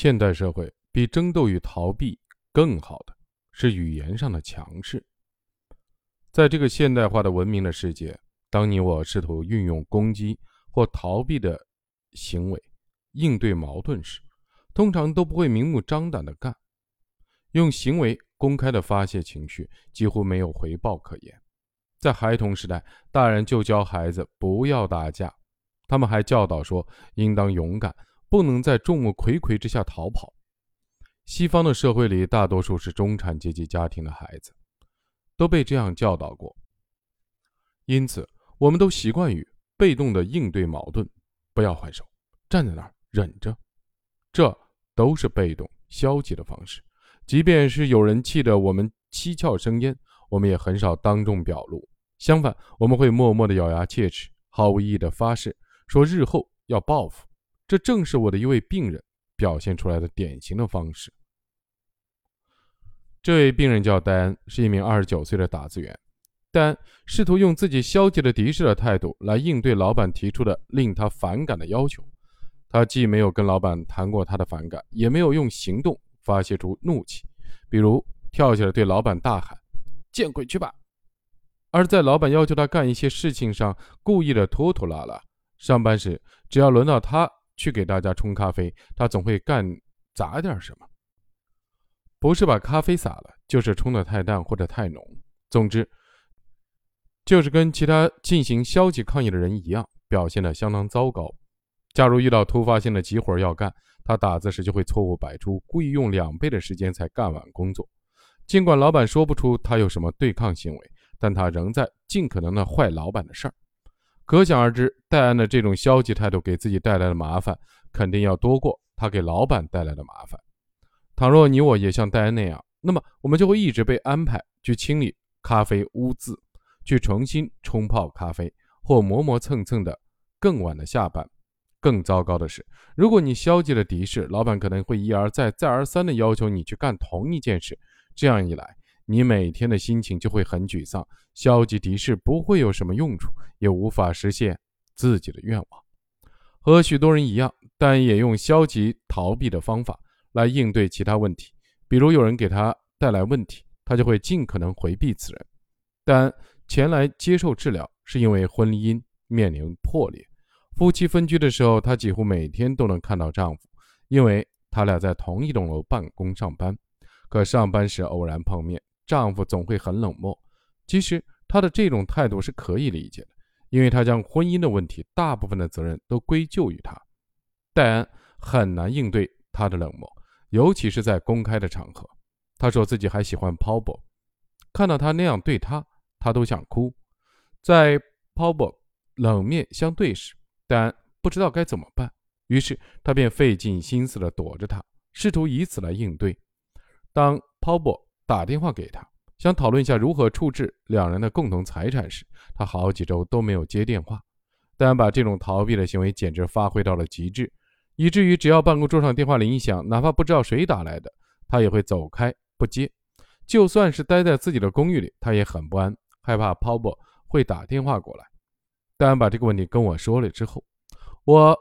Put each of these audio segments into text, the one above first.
现代社会比争斗与逃避更好的是语言上的强势。在这个现代化的文明的世界，当你我试图运用攻击或逃避的行为应对矛盾时，通常都不会明目张胆的干，用行为公开的发泄情绪，几乎没有回报可言。在孩童时代，大人就教孩子不要打架，他们还教导说应当勇敢，不能在众目睽睽之下逃跑。西方的社会里，大多数是中产阶级家庭的孩子，都被这样教导过，因此我们都习惯于被动的应对矛盾，不要还手，站在那儿忍着，这都是被动消极的方式。即便是有人气得我们七窍生烟。我们也很少当众表露，相反，我们会默默的咬牙切齿，毫无意义的发誓说日后要报复。这正是我的一位病人表现出来的典型的方式。这位病人叫戴恩，是一名二十九岁的打字员。戴安试图用自己消极的敌视的态度来应对老板提出的令他反感的要求。他既没有跟老板谈过他的反感，也没有用行动发泄出怒气，比如跳起来对老板大喊。见鬼去吧！而在老板要求他干一些事情上，故意的拖拖拉拉。上班时，只要轮到他去给大家冲咖啡，他总会干砸点什么，不是把咖啡洒了，就是冲的太淡或者太浓。总之，就是跟其他进行消极抗议的人一样，表现的相当糟糕。假如遇到突发性的急活要干，他打字时就会错误百出，故意用两倍的时间才干完工作。尽管老板说不出他有什么对抗行为，但他仍在尽可能的坏老板的事儿。可想而知，戴安的这种消极态度给自己带来的麻烦，肯定要多过他给老板带来的麻烦。倘若你我也像戴安那样，那么我们就会一直被安排去清理咖啡污渍，去重新冲泡咖啡，或磨磨蹭蹭的更晚的下班。更糟糕的是，如果你消极的敌视，老板可能会一而再、再而三的要求你去干同一件事。这样一来，你每天的心情就会很沮丧，消极敌视不会有什么用处，也无法实现自己的愿望。和许多人一样，但也用消极逃避的方法来应对其他问题。比如有人给他带来问题，他就会尽可能回避此人。但前来接受治疗是因为婚姻面临破裂，夫妻分居的时候，她几乎每天都能看到丈夫，因为他俩在同一栋楼办公上班。可上班时偶然碰面，丈夫总会很冷漠。其实她的这种态度是可以理解的，因为她将婚姻的问题大部分的责任都归咎于他。戴安很难应对他的冷漠，尤其是在公开的场合。她说自己还喜欢 Paul，看到他那样对她，她都想哭。在 Paul 冷面相对时，戴安不知道该怎么办，于是她便费尽心思地躲着他，试图以此来应对。当 Paul 打电话给他，想讨论一下如何处置两人的共同财产时，他好几周都没有接电话。但把这种逃避的行为简直发挥到了极致，以至于只要办公桌上电话铃一响，哪怕不知道谁打来的，他也会走开不接。就算是待在自己的公寓里，他也很不安，害怕 Paul 会打电话过来。但把这个问题跟我说了之后，我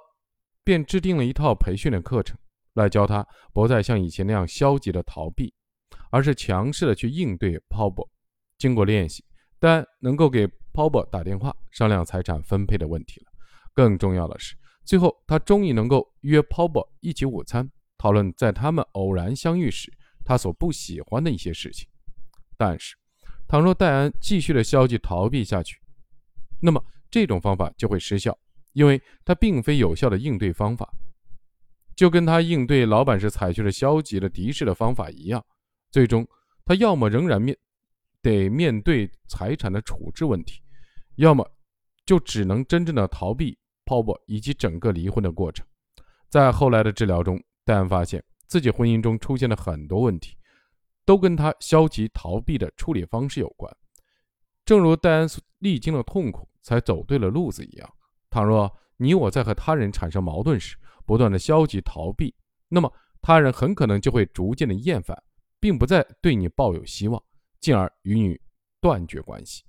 便制定了一套培训的课程。来教他不再像以前那样消极的逃避，而是强势的去应对 Paul。经过练习，但能够给 Paul 打电话商量财产分配的问题了。更重要的是，最后他终于能够约 Paul 一起午餐，讨论在他们偶然相遇时他所不喜欢的一些事情。但是，倘若戴安继续的消极逃避下去，那么这种方法就会失效，因为它并非有效的应对方法。就跟他应对老板时采取的消极的敌视的方法一样，最终他要么仍然面得面对财产的处置问题，要么就只能真正的逃避泡沫以及整个离婚的过程。在后来的治疗中，戴安发现自己婚姻中出现了很多问题，都跟他消极逃避的处理方式有关。正如戴安历经了痛苦才走对了路子一样，倘若你我在和他人产生矛盾时，不断的消极逃避，那么他人很可能就会逐渐的厌烦，并不再对你抱有希望，进而与你断绝关系。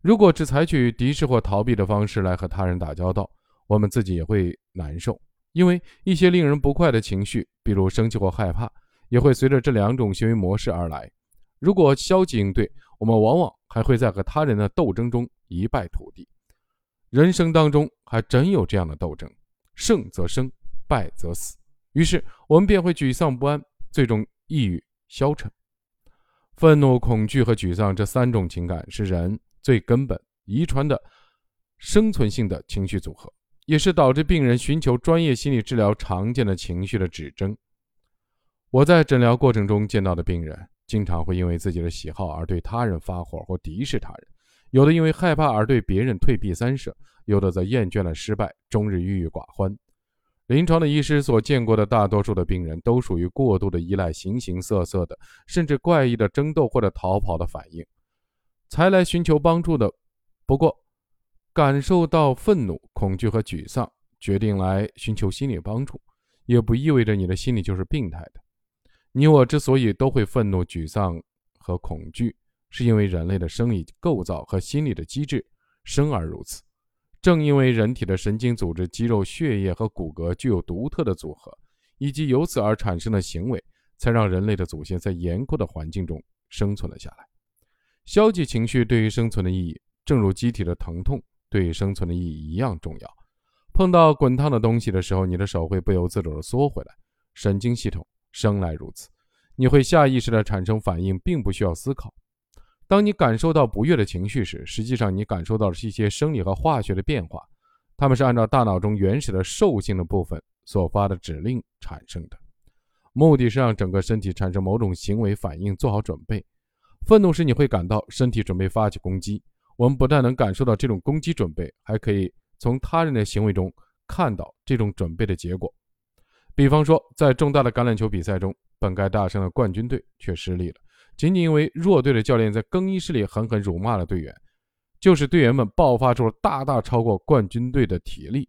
如果只采取敌视或逃避的方式来和他人打交道，我们自己也会难受，因为一些令人不快的情绪，比如生气或害怕，也会随着这两种行为模式而来。如果消极应对，我们往往还会在和他人的斗争中一败涂地。人生当中还真有这样的斗争，胜则生，败则死。于是我们便会沮丧不安，最终抑郁消沉。愤怒、恐惧和沮丧这三种情感是人最根本、遗传的生存性的情绪组合。也是导致病人寻求专业心理治疗常见的情绪的指征。我在诊疗过程中见到的病人，经常会因为自己的喜好而对他人发火或敌视他人；有的因为害怕而对别人退避三舍；有的则厌倦了失败，终日郁郁寡欢。临床的医师所见过的大多数的病人，都属于过度的依赖形形色色的，甚至怪异的争斗或者逃跑的反应，才来寻求帮助的。不过，感受到愤怒、恐惧和沮丧，决定来寻求心理帮助，也不意味着你的心理就是病态的。你我之所以都会愤怒、沮丧和恐惧，是因为人类的生理构造和心理的机制生而如此。正因为人体的神经组织、肌肉、血液和骨骼具有独特的组合，以及由此而产生的行为，才让人类的祖先在严酷的环境中生存了下来。消极情绪对于生存的意义，正如机体的疼痛。对于生存的意义一样重要。碰到滚烫的东西的时候，你的手会不由自主地缩回来，神经系统生来如此，你会下意识地产生反应，并不需要思考。当你感受到不悦的情绪时，实际上你感受到的是一些生理和化学的变化，它们是按照大脑中原始的兽性的部分所发的指令产生的，目的是让整个身体产生某种行为反应，做好准备。愤怒时，你会感到身体准备发起攻击。我们不但能感受到这种攻击准备，还可以从他人的行为中看到这种准备的结果。比方说，在重大的橄榄球比赛中，本该大胜的冠军队却失利了，仅仅因为弱队的教练在更衣室里狠狠辱骂了队员，就使队员们爆发出了大大超过冠军队的体力。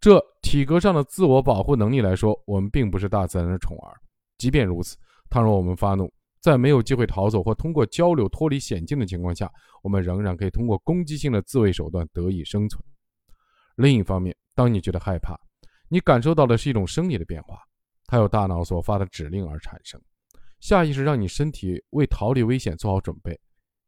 这体格上的自我保护能力来说，我们并不是大自然的宠儿。即便如此，倘若我们发怒，在没有机会逃走或通过交流脱离险境的情况下，我们仍然可以通过攻击性的自卫手段得以生存。另一方面，当你觉得害怕，你感受到的是一种生理的变化，它由大脑所发的指令而产生，下意识让你身体为逃离危险做好准备。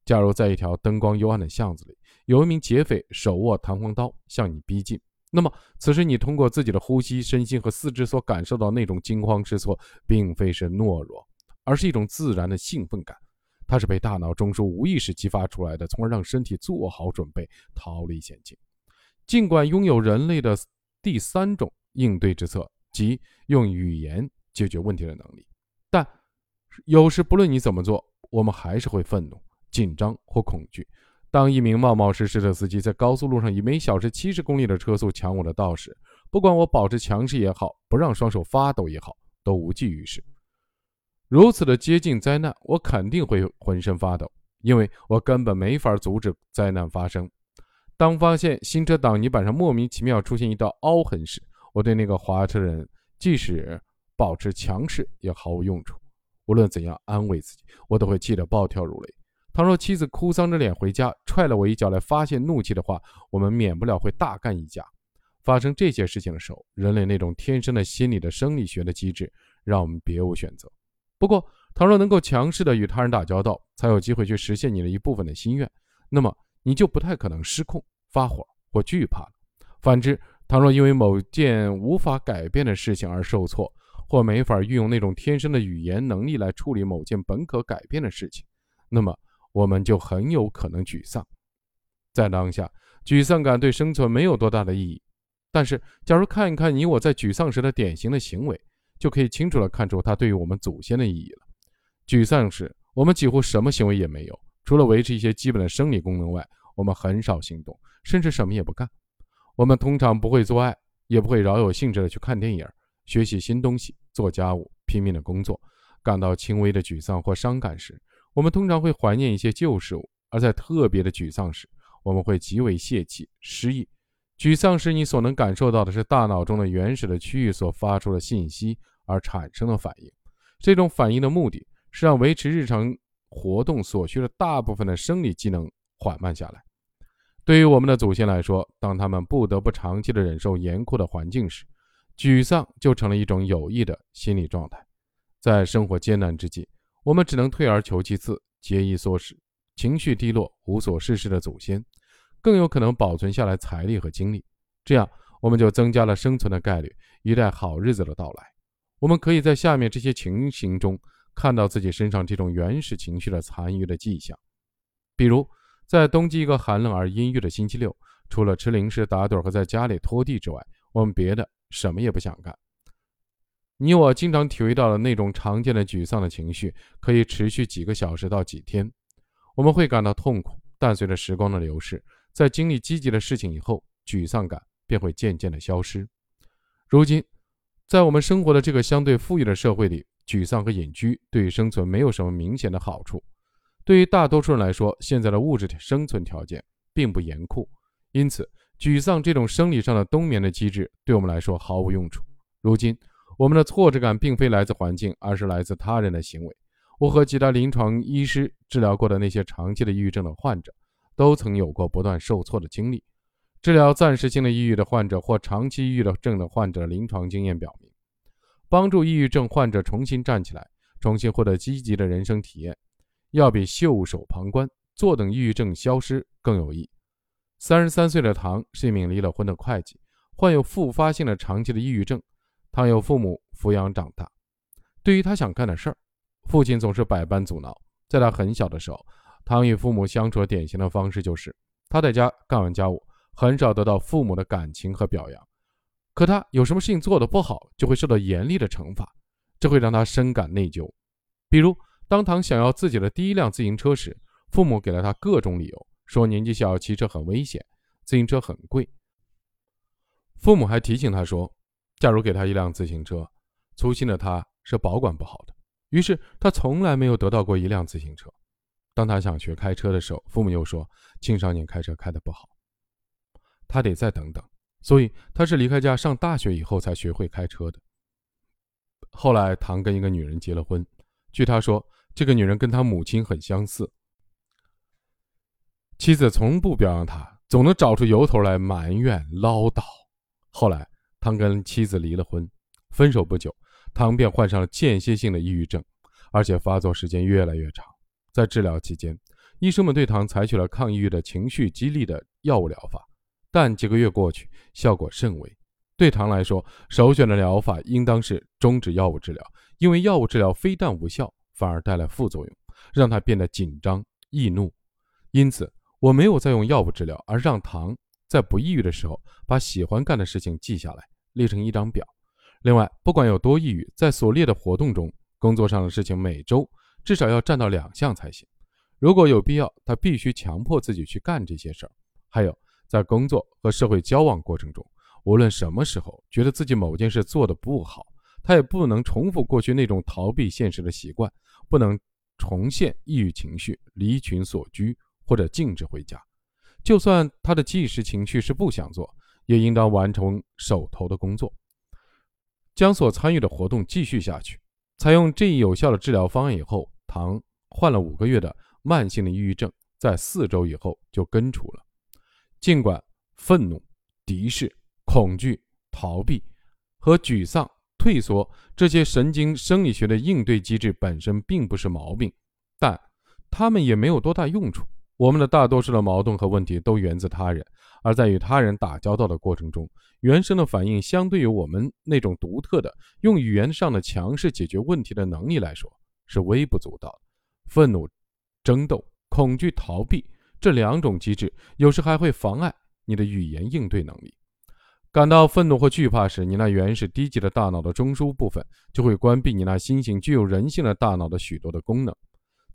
假如在一条灯光幽暗的巷子里，有一名劫匪手握弹簧刀向你逼近，那么此时你通过自己的呼吸、身心和四肢所感受到那种惊慌失措，并非是懦弱。而是一种自然的兴奋感，它是被大脑中枢无意识激发出来的，从而让身体做好准备逃离险境。尽管拥有人类的第三种应对之策，即用语言解决问题的能力，但有时不论你怎么做，我们还是会愤怒、紧张或恐惧。当一名冒冒失失的司机在高速路上以每小时七十公里的车速抢我的道时，不管我保持强势也好，不让双手发抖也好，都无济于事。如此的接近灾难，我肯定会浑身发抖，因为我根本没法阻止灾难发生。当发现新车挡泥板上莫名其妙出现一道凹痕时，我对那个滑车人即使保持强势也毫无用处。无论怎样安慰自己，我都会气得暴跳如雷。倘若妻子哭丧着脸回家，踹了我一脚来发泄怒气的话，我们免不了会大干一架。发生这些事情的时候，人类那种天生的心理的生理学的机制，让我们别无选择。不过，倘若能够强势的与他人打交道，才有机会去实现你的一部分的心愿，那么你就不太可能失控、发火或惧怕了。反之，倘若因为某件无法改变的事情而受挫，或没法运用那种天生的语言能力来处理某件本可改变的事情，那么我们就很有可能沮丧。在当下，沮丧感对生存没有多大的意义。但是，假如看一看你我在沮丧时的典型的行为，就可以清楚地看出它对于我们祖先的意义了。沮丧时，我们几乎什么行为也没有，除了维持一些基本的生理功能外，我们很少行动，甚至什么也不干。我们通常不会做爱，也不会饶有兴致地去看电影、学习新东西、做家务、拼命的工作。感到轻微的沮丧或伤感时，我们通常会怀念一些旧事物；而在特别的沮丧时，我们会极为泄气、失意。沮丧时，你所能感受到的是大脑中的原始的区域所发出的信息而产生的反应。这种反应的目的是让维持日常活动所需的大部分的生理机能缓慢下来。对于我们的祖先来说，当他们不得不长期的忍受严酷的环境时，沮丧就成了一种有益的心理状态。在生活艰难之际，我们只能退而求其次，节衣缩食，情绪低落、无所事事的祖先，更有可能保存下来财力和精力。这样，我们就增加了生存的概率，一待好日子的到来。我们可以在下面这些情形中看到自己身上这种原始情绪的残余的迹象，比如，在冬季一个寒冷而阴郁的星期六，除了吃零食、打盹和在家里拖地之外，我们别的什么也不想干。你我经常体会到的那种常见的沮丧的情绪，可以持续几个小时到几天。我们会感到痛苦，但随着时光的流逝，在经历积极的事情以后，沮丧感便会渐渐的消失。如今，在我们生活的这个相对富裕的社会里，沮丧和隐居对于生存没有什么明显的好处。对于大多数人来说，现在的物质生存条件并不严酷，因此，沮丧这种生理上的冬眠的机制对我们来说毫无用处。如今。我们的挫折感并非来自环境，而是来自他人的行为。我和其他临床医师治疗过的那些长期的抑郁症的患者，都曾有过不断受挫的经历。治疗暂时性的抑郁的患者或长期抑郁的症的患者的临床经验表明，帮助抑郁症患者重新站起来，重新获得积极的人生体验，要比袖手旁观、坐等抑郁症消失更有益。三十三岁的唐是一名离了婚的会计，患有复发性的长期的抑郁症。唐由父母抚养长大，对于他想干的事儿，父亲总是百般阻挠。在他很小的时候，唐与父母相处的典型的方式就是，他在家干完家务，很少得到父母的感情和表扬。可他有什么事情做得不好，就会受到严厉的惩罚，这会让他深感内疚。比如，当唐想要自己的第一辆自行车时，父母给了他各种理由，说年纪小骑车很危险，自行车很贵。父母还提醒他说。假如给他一辆自行车，粗心的他是保管不好的。于是他从来没有得到过一辆自行车。当他想学开车的时候，父母又说青少年开车开得不好，他得再等等。所以他是离开家上大学以后才学会开车的。后来唐跟一个女人结了婚，据他说，这个女人跟他母亲很相似。妻子从不表扬他，总能找出由头来埋怨唠叨。后来。唐跟妻子离了婚，分手不久，唐便患上了间歇性的抑郁症，而且发作时间越来越长。在治疗期间，医生们对唐采取了抗抑郁的情绪激励的药物疗法，但几个月过去，效果甚微。对唐来说，首选的疗法应当是终止药物治疗，因为药物治疗非但无效，反而带来副作用，让他变得紧张易怒。因此，我没有再用药物治疗，而让唐在不抑郁的时候，把喜欢干的事情记下来。列成一张表。另外，不管有多抑郁，在所列的活动中，工作上的事情每周至少要占到两项才行。如果有必要，他必须强迫自己去干这些事儿。还有，在工作和社会交往过程中，无论什么时候觉得自己某件事做得不好，他也不能重复过去那种逃避现实的习惯，不能重现抑郁情绪，离群所居或者禁止回家。就算他的即时情绪是不想做。也应当完成手头的工作，将所参与的活动继续下去。采用这一有效的治疗方案以后，唐患了五个月的慢性的抑郁症，在四周以后就根除了。尽管愤怒、敌视、恐惧、逃避和沮丧、退缩这些神经生理学的应对机制本身并不是毛病，但它们也没有多大用处。我们的大多数的矛盾和问题都源自他人。而在与他人打交道的过程中，原生的反应相对于我们那种独特的用语言上的强势解决问题的能力来说是微不足道的。愤怒、争斗、恐惧、逃避这两种机制有时还会妨碍你的语言应对能力。感到愤怒或惧怕时，你那原始低级的大脑的中枢部分就会关闭你那新型具有人性的大脑的许多的功能。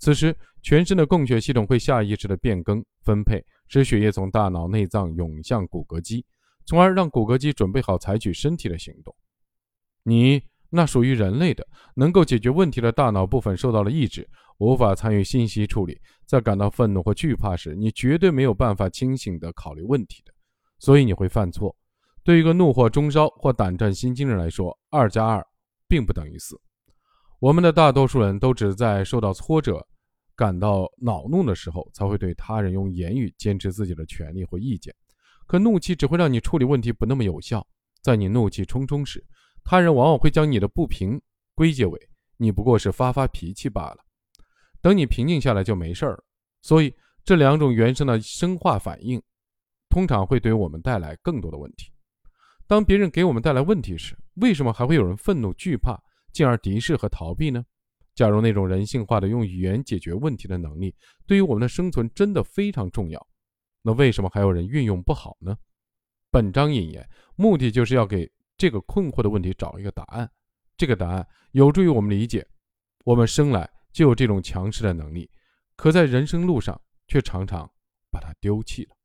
此时，全身的供血系统会下意识的变更分配。使血液从大脑内脏涌向骨骼肌，从而让骨骼肌准备好采取身体的行动。你那属于人类的、能够解决问题的大脑部分受到了抑制，无法参与信息处理。在感到愤怒或惧怕时，你绝对没有办法清醒地考虑问题的，所以你会犯错。对于一个怒火中烧或胆战心惊的人来说，二加二并不等于四。我们的大多数人都只在受到挫折。感到恼怒的时候，才会对他人用言语坚持自己的权利或意见。可怒气只会让你处理问题不那么有效。在你怒气冲冲时，他人往往会将你的不平归结为你不过是发发脾气罢了。等你平静下来就没事儿。所以这两种原生的生化反应，通常会对我们带来更多的问题。当别人给我们带来问题时，为什么还会有人愤怒、惧怕，进而敌视和逃避呢？假如那种人性化的用语言解决问题的能力对于我们的生存真的非常重要，那为什么还有人运用不好呢？本章引言目的就是要给这个困惑的问题找一个答案。这个答案有助于我们理解，我们生来就有这种强势的能力，可在人生路上却常常把它丢弃了。